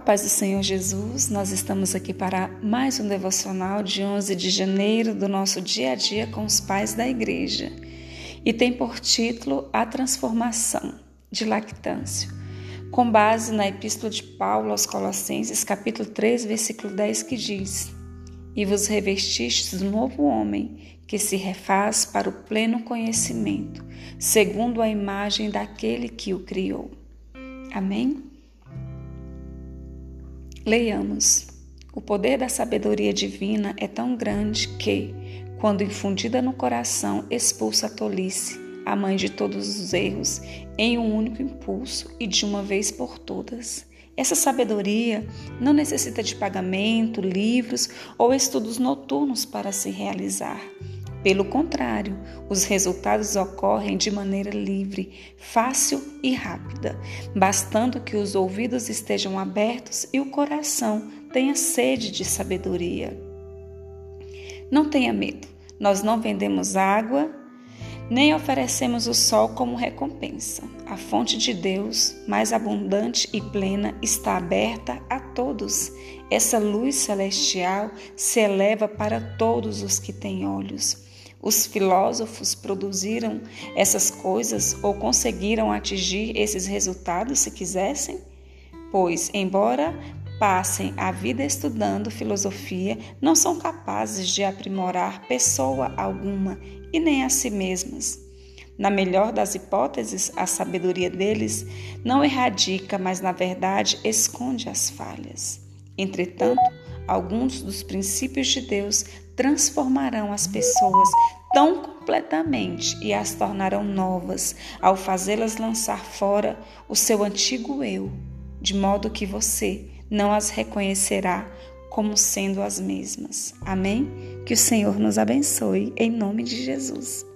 paz do Senhor Jesus, nós estamos aqui para mais um devocional de 11 de janeiro do nosso dia a dia com os pais da igreja e tem por título A Transformação de Lactâncio, com base na Epístola de Paulo aos Colossenses, capítulo 3, versículo 10, que diz: E vos revestistes do novo homem, que se refaz para o pleno conhecimento, segundo a imagem daquele que o criou. Amém? Leiamos. O poder da sabedoria divina é tão grande que, quando infundida no coração, expulsa a tolice, a mãe de todos os erros, em um único impulso e de uma vez por todas. Essa sabedoria não necessita de pagamento, livros ou estudos noturnos para se realizar. Pelo contrário, os resultados ocorrem de maneira livre, fácil e rápida, bastando que os ouvidos estejam abertos e o coração tenha sede de sabedoria. Não tenha medo, nós não vendemos água nem oferecemos o sol como recompensa. A fonte de Deus, mais abundante e plena, está aberta a todos. Essa luz celestial se eleva para todos os que têm olhos. Os filósofos produziram essas coisas ou conseguiram atingir esses resultados se quisessem? Pois, embora passem a vida estudando filosofia, não são capazes de aprimorar pessoa alguma e nem a si mesmas. Na melhor das hipóteses, a sabedoria deles não erradica, mas na verdade esconde as falhas. Entretanto, alguns dos princípios de Deus transformarão as pessoas tão completamente e as tornarão novas ao fazê-las lançar fora o seu antigo eu, de modo que você não as reconhecerá como sendo as mesmas. Amém? Que o Senhor nos abençoe em nome de Jesus.